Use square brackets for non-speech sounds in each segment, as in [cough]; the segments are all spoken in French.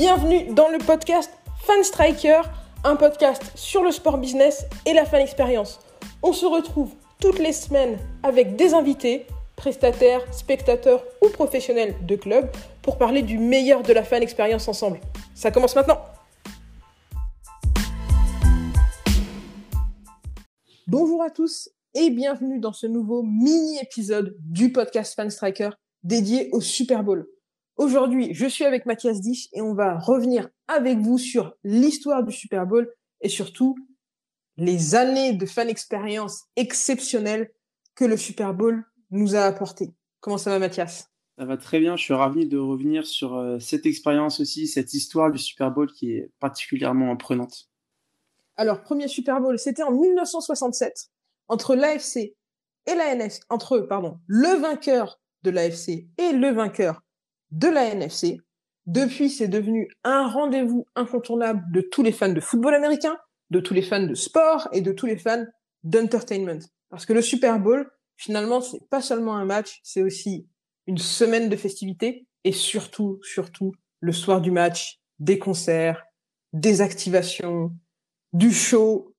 Bienvenue dans le podcast Fan Striker, un podcast sur le sport business et la fan expérience. On se retrouve toutes les semaines avec des invités, prestataires, spectateurs ou professionnels de club pour parler du meilleur de la fan expérience ensemble. Ça commence maintenant. Bonjour à tous et bienvenue dans ce nouveau mini-épisode du podcast Fan Striker dédié au Super Bowl. Aujourd'hui, je suis avec Mathias Dich et on va revenir avec vous sur l'histoire du Super Bowl et surtout les années de fan expérience exceptionnelles que le Super Bowl nous a apporté. Comment ça va Mathias? Ça va très bien, je suis ravi de revenir sur euh, cette expérience aussi, cette histoire du Super Bowl qui est particulièrement prenante. Alors, premier Super Bowl, c'était en 1967 entre l'AFC et la NFC, entre pardon, le vainqueur de l'AFC et le vainqueur de la NFC. Depuis, c'est devenu un rendez-vous incontournable de tous les fans de football américain, de tous les fans de sport et de tous les fans d'entertainment. Parce que le Super Bowl, finalement, c'est pas seulement un match, c'est aussi une semaine de festivités et surtout, surtout, le soir du match, des concerts, des activations, du show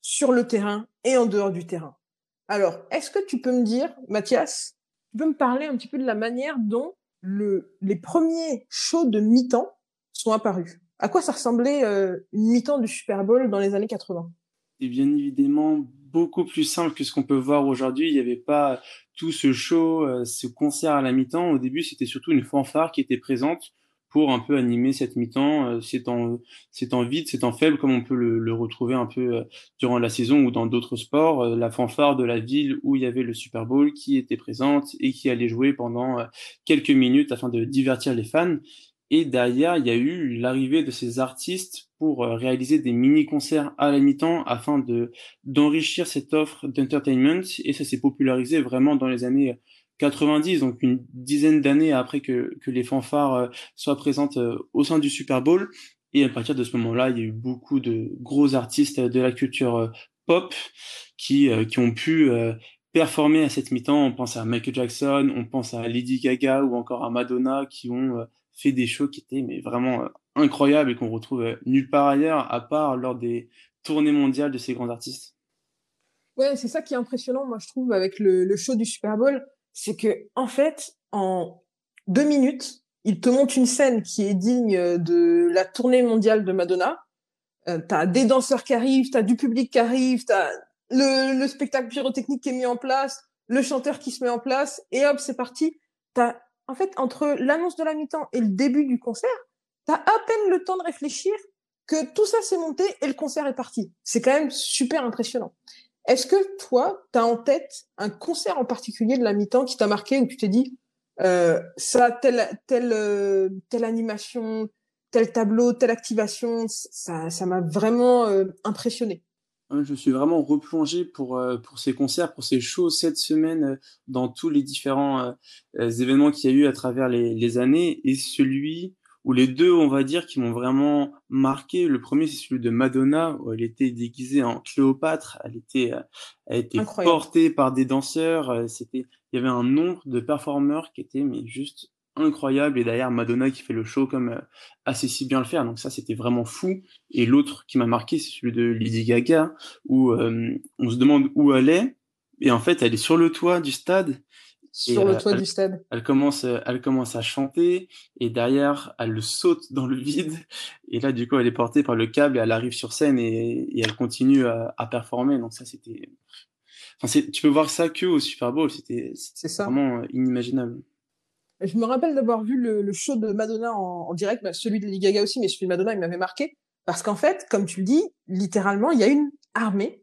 sur le terrain et en dehors du terrain. Alors, est-ce que tu peux me dire, Mathias, tu peux me parler un petit peu de la manière dont le, les premiers shows de mi-temps sont apparus. À quoi ça ressemblait euh, une mi-temps du Super Bowl dans les années 80 C'est bien évidemment beaucoup plus simple que ce qu'on peut voir aujourd'hui. Il n'y avait pas tout ce show, euh, ce concert à la mi-temps. Au début, c'était surtout une fanfare qui était présente pour un peu animer cette mi-temps. Euh, c'est en, c'est en vide, c'est en faible, comme on peut le, retrouver un peu euh, durant la saison ou dans d'autres sports. Euh, la fanfare de la ville où il y avait le Super Bowl qui était présente et qui allait jouer pendant quelques minutes afin de divertir les fans. Et derrière, il y a eu l'arrivée de ces artistes pour réaliser des mini-concerts à la mi-temps afin de d'enrichir cette offre d'entertainment. Et ça s'est popularisé vraiment dans les années 90, donc une dizaine d'années après que, que les fanfares euh, soient présentes euh, au sein du Super Bowl. Et à partir de ce moment-là, il y a eu beaucoup de gros artistes de la culture euh, pop qui, qui ont pu performer à cette mi-temps. On pense à Michael Jackson, on pense à Lady Gaga ou encore à Madonna qui ont fait des shows qui étaient mais vraiment incroyables et qu'on retrouve nulle part ailleurs à part lors des tournées mondiales de ces grands artistes. Ouais, c'est ça qui est impressionnant, moi je trouve, avec le, le show du Super Bowl c'est que en fait, en deux minutes, il te montre une scène qui est digne de la tournée mondiale de Madonna. Euh, t'as des danseurs qui arrivent, t'as du public qui arrive, t'as le, le spectacle pyrotechnique qui est mis en place, le chanteur qui se met en place, et hop, c'est parti. T'as, en fait, entre l'annonce de la mi-temps et le début du concert, t'as à peine le temps de réfléchir que tout ça s'est monté et le concert est parti. C'est quand même super impressionnant. Est-ce que toi, tu as en tête un concert en particulier de la mi-temps qui t'a marqué où tu t'es dit euh, ça, telle, telle, euh, telle animation, tel tableau, telle activation, ça, ça m'a vraiment euh, impressionné? Je suis vraiment replongé pour euh, pour ces concerts, pour ces shows cette semaine dans tous les différents événements qu'il y a eu à travers les années et celui ou les deux, on va dire, qui m'ont vraiment marqué. Le premier, c'est celui de Madonna, où elle était déguisée en Cléopâtre. Elle était, euh, elle était portée par des danseurs. Euh, c'était, il y avait un nombre de performeurs qui était mais juste incroyable. Et derrière, Madonna qui fait le show comme euh, assez si bien le faire. Donc ça, c'était vraiment fou. Et l'autre qui m'a marqué, c'est celui de Lady Gaga, où on se demande où elle est. Et en fait, elle est sur le toit du stade sur le toit du stade. Elle commence, elle commence à chanter et derrière, elle saute dans le vide. Et là, du coup, elle est portée par le câble et elle arrive sur scène et, et elle continue à, à, performer. Donc ça, c'était. Enfin, tu peux voir ça que au Super Bowl. C'était vraiment inimaginable. Je me rappelle d'avoir vu le, le, show de Madonna en, en direct, bah, celui de Lady Gaga aussi, mais celui de Madonna, il m'avait marqué. Parce qu'en fait, comme tu le dis, littéralement, il y a une armée.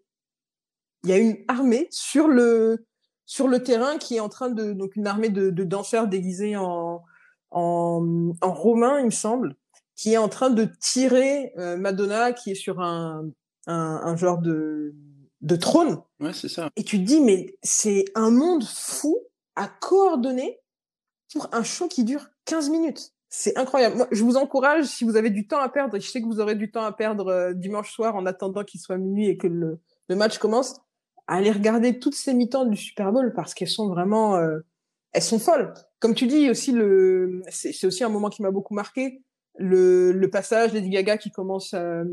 Il y a une armée sur le, sur le terrain qui est en train de donc une armée de, de danseurs déguisés en, en en romain il me semble qui est en train de tirer euh, Madonna qui est sur un un, un genre de de trône. Ouais c'est ça. Et tu te dis mais c'est un monde fou à coordonner pour un show qui dure 15 minutes. C'est incroyable. Moi, je vous encourage, si vous avez du temps à perdre, et je sais que vous aurez du temps à perdre euh, dimanche soir en attendant qu'il soit minuit et que le, le match commence, aller regarder toutes ces mi-temps du Super Bowl parce qu'elles sont vraiment, euh, elles sont folles. Comme tu dis aussi, le, c'est aussi un moment qui m'a beaucoup marqué. le, le passage Lady Gaga qui commence euh,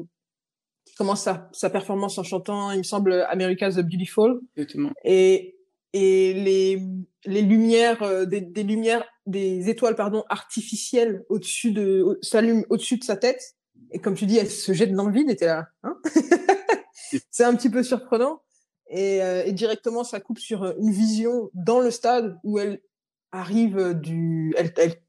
qui commence sa, sa, performance en chantant, il me semble, America's Beautiful. Exactement. Et et les les lumières euh, des, des lumières des étoiles pardon artificielles au-dessus de s'allument au-dessus de sa tête et comme tu dis elle se jette dans le vide et t'es là hein? [laughs] C'est un petit peu surprenant et, euh, et, directement ça coupe sur une vision dans le stade où elle arrive du elle, elle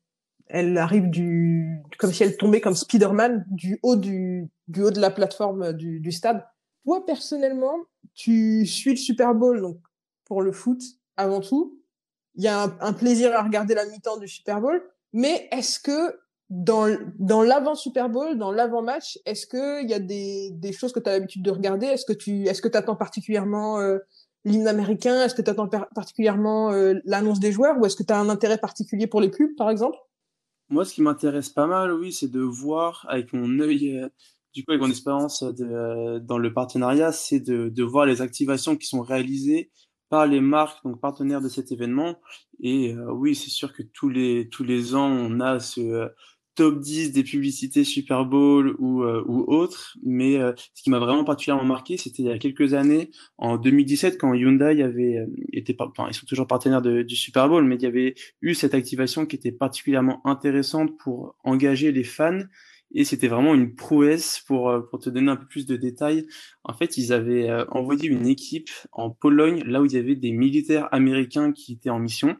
elle arrive du comme si elle tombait comme Spider-Man du haut du du haut de la plateforme du, du stade. Toi personnellement, tu suis le Super Bowl donc pour le foot avant tout. Il y a un, un plaisir à regarder la mi-temps du Super Bowl, mais est-ce que dans l'avant Super Bowl, dans l'avant match, est-ce que il y a des choses que tu as l'habitude de regarder? Est-ce que tu est-ce que tu attends particulièrement euh, l'hymne américain? Est-ce que tu attends particulièrement euh, l'annonce des joueurs? Ou est-ce que tu as un intérêt particulier pour les pubs par exemple? Moi, ce qui m'intéresse pas mal, oui, c'est de voir avec mon œil, euh, du coup, avec mon expérience dans le partenariat, c'est de, de voir les activations qui sont réalisées par les marques, donc partenaires de cet événement. Et euh, oui, c'est sûr que tous les tous les ans, on a ce top 10 des publicités Super Bowl ou, euh, ou autres. Mais euh, ce qui m'a vraiment particulièrement marqué, c'était il y a quelques années, en 2017, quand Hyundai avait euh, été, enfin, ils sont toujours partenaires de, du Super Bowl, mais il y avait eu cette activation qui était particulièrement intéressante pour engager les fans. Et c'était vraiment une prouesse pour, pour te donner un peu plus de détails. En fait, ils avaient envoyé une équipe en Pologne, là où il y avait des militaires américains qui étaient en mission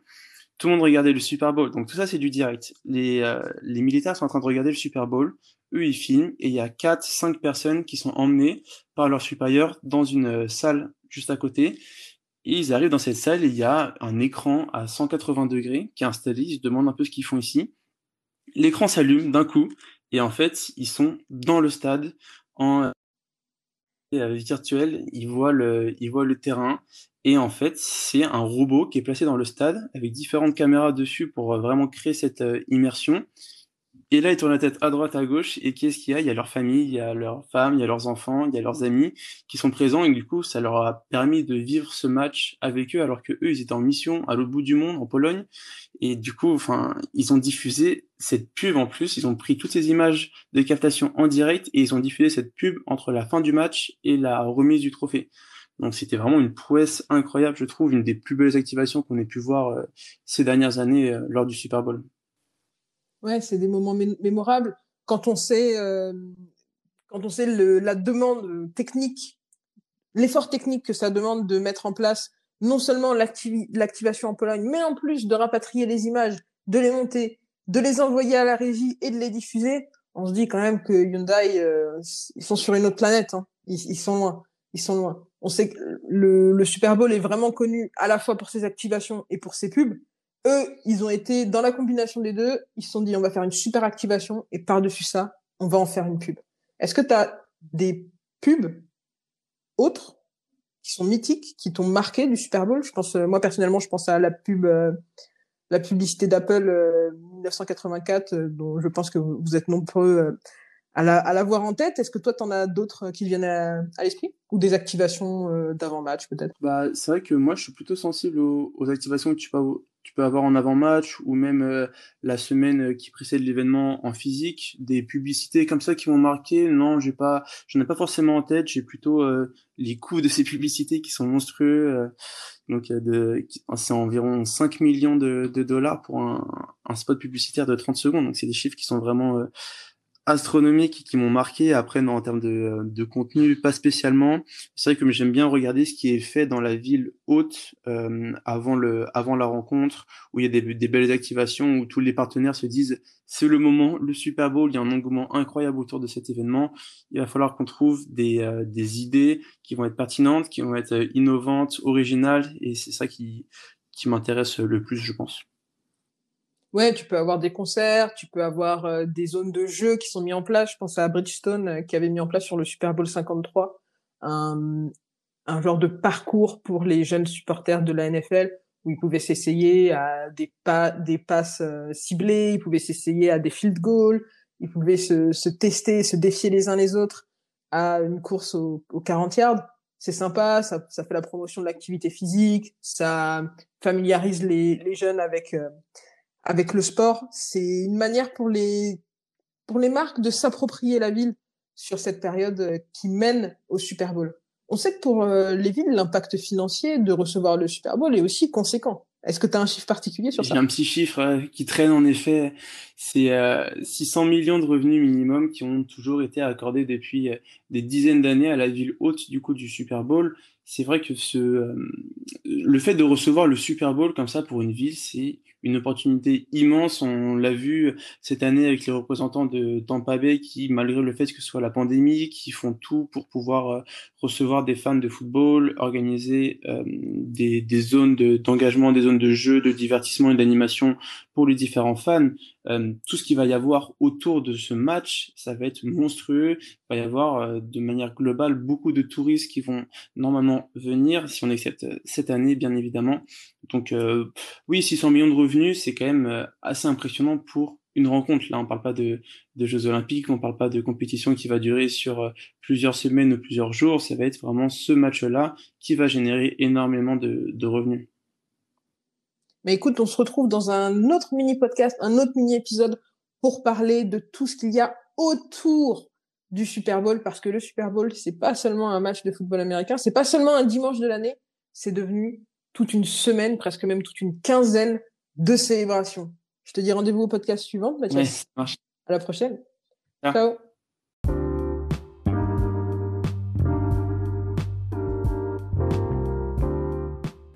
tout le monde regardait le Super Bowl. Donc tout ça, c'est du direct. Les, euh, les militaires sont en train de regarder le Super Bowl. Eux, ils filment et il y a quatre, cinq personnes qui sont emmenées par leur supérieur dans une euh, salle juste à côté. Et ils arrivent dans cette salle et il y a un écran à 180 degrés qui est installé. Ils se demandent un peu ce qu'ils font ici. L'écran s'allume d'un coup et en fait, ils sont dans le stade en euh, virtuel. Ils voient le, ils voient le terrain et en fait, c'est un robot qui est placé dans le stade avec différentes caméras dessus pour euh, vraiment créer cette euh, immersion. Et là, ils tournent la tête à droite, à gauche, et qu'est-ce qu'il y a? Il y a leur famille, il y a leurs femmes, il y a leurs enfants, il y a leurs amis qui sont présents, et du coup, ça leur a permis de vivre ce match avec eux, alors que eux, ils étaient en mission à l'autre bout du monde, en Pologne, et du coup, enfin, ils ont diffusé cette pub en plus, ils ont pris toutes ces images de captation en direct, et ils ont diffusé cette pub entre la fin du match et la remise du trophée. Donc c'était vraiment une prouesse incroyable, je trouve, une des plus belles activations qu'on ait pu voir euh, ces dernières années euh, lors du Super Bowl. Ouais, c'est des moments mémorables. Quand on sait, euh, quand on sait le, la demande technique, l'effort technique que ça demande de mettre en place non seulement l'activation en Pologne, mais en plus de rapatrier les images, de les monter, de les envoyer à la régie et de les diffuser, on se dit quand même que Hyundai, ils sont sur une autre planète. Hein. Ils, ils sont loin. Ils sont loin on sait que le, le, Super Bowl est vraiment connu à la fois pour ses activations et pour ses pubs. Eux, ils ont été dans la combinaison des deux. Ils se sont dit, on va faire une super activation et par-dessus ça, on va en faire une pub. Est-ce que tu as des pubs autres qui sont mythiques, qui t'ont marqué du Super Bowl? Je pense, euh, moi personnellement, je pense à la pub, euh, la publicité d'Apple 1984, euh, dont je pense que vous êtes nombreux à la, à l'avoir en tête. Est-ce que toi, tu en as d'autres qui viennent à, l'esprit? Ou des activations d'avant-match peut-être? Bah, c'est vrai que moi, je suis plutôt sensible aux, aux activations que tu peux, tu peux avoir en avant-match ou même euh, la semaine qui précède l'événement en physique, des publicités comme ça qui m'ont marqué. Non, j'ai pas, j'en ai pas forcément en tête. J'ai plutôt euh, les coûts de ces publicités qui sont monstrueux. donc, de, c'est environ 5 millions de, dollars pour un, un, spot publicitaire de 30 secondes. Donc, c'est des chiffres qui sont vraiment astronomiques qui m'ont marqué. Après, non, en termes de, de contenu, pas spécialement. C'est vrai que j'aime bien regarder ce qui est fait dans la ville haute euh, avant, le, avant la rencontre, où il y a des, des belles activations, où tous les partenaires se disent c'est le moment, le Super Bowl, il y a un engouement incroyable autour de cet événement. Il va falloir qu'on trouve des, euh, des idées qui vont être pertinentes, qui vont être euh, innovantes, originales, et c'est ça qui, qui m'intéresse le plus, je pense. Ouais, tu peux avoir des concerts, tu peux avoir euh, des zones de jeu qui sont mis en place. Je pense à Bridgestone euh, qui avait mis en place sur le Super Bowl 53 un, un genre de parcours pour les jeunes supporters de la NFL où ils pouvaient s'essayer à des pas des passes euh, ciblées, ils pouvaient s'essayer à des field goals, ils pouvaient se, se tester, se défier les uns les autres à une course au, au 40 yards. C'est sympa, ça, ça fait la promotion de l'activité physique, ça familiarise les, les jeunes avec avec le sport. C'est une manière pour les pour les marques de s'approprier la ville sur cette période euh, qui mène au Super Bowl On sait que pour euh, les villes, l'impact financier de recevoir le Super Bowl est aussi conséquent. Est-ce que tu as un chiffre particulier sur ça? J'ai un petit chiffre qui traîne en effet. C'est 600 millions de revenus minimum qui ont toujours été accordés depuis des dizaines d'années à la ville haute du coup du Super Bowl. C'est vrai que ce, le fait de recevoir le Super Bowl comme ça pour une ville, c'est une opportunité immense. On l'a vu cette année avec les représentants de Tampa Bay qui, malgré le fait que ce soit la pandémie, qui font tout pour pouvoir euh, recevoir des fans de football, organiser euh, des, des, zones d'engagement, des zones de jeu, de divertissement et d'animation pour les différents fans. Euh, tout ce qu'il va y avoir autour de ce match, ça va être monstrueux. Il va y avoir de manière globale beaucoup de touristes qui vont normalement venir, si on accepte cette année bien évidemment. Donc oui, 600 millions de revenus, c'est quand même assez impressionnant pour une rencontre. Là, on parle pas de, Jeux Olympiques, on parle pas de compétition qui va durer sur euh, plusieurs semaines ou plusieurs jours. Ça va être vraiment ce match-là qui va générer énormément de revenus. Mais écoute, on se retrouve dans un autre mini podcast, un autre mini épisode pour parler de tout ce qu'il y a autour du Super Bowl, parce que le Super Bowl, c'est pas seulement un match de football américain, c'est pas seulement un dimanche de l'année, c'est devenu toute une semaine, presque même toute une quinzaine de célébrations. Je te dis rendez-vous au podcast suivant, Mathias. marche. À la prochaine. Ciao.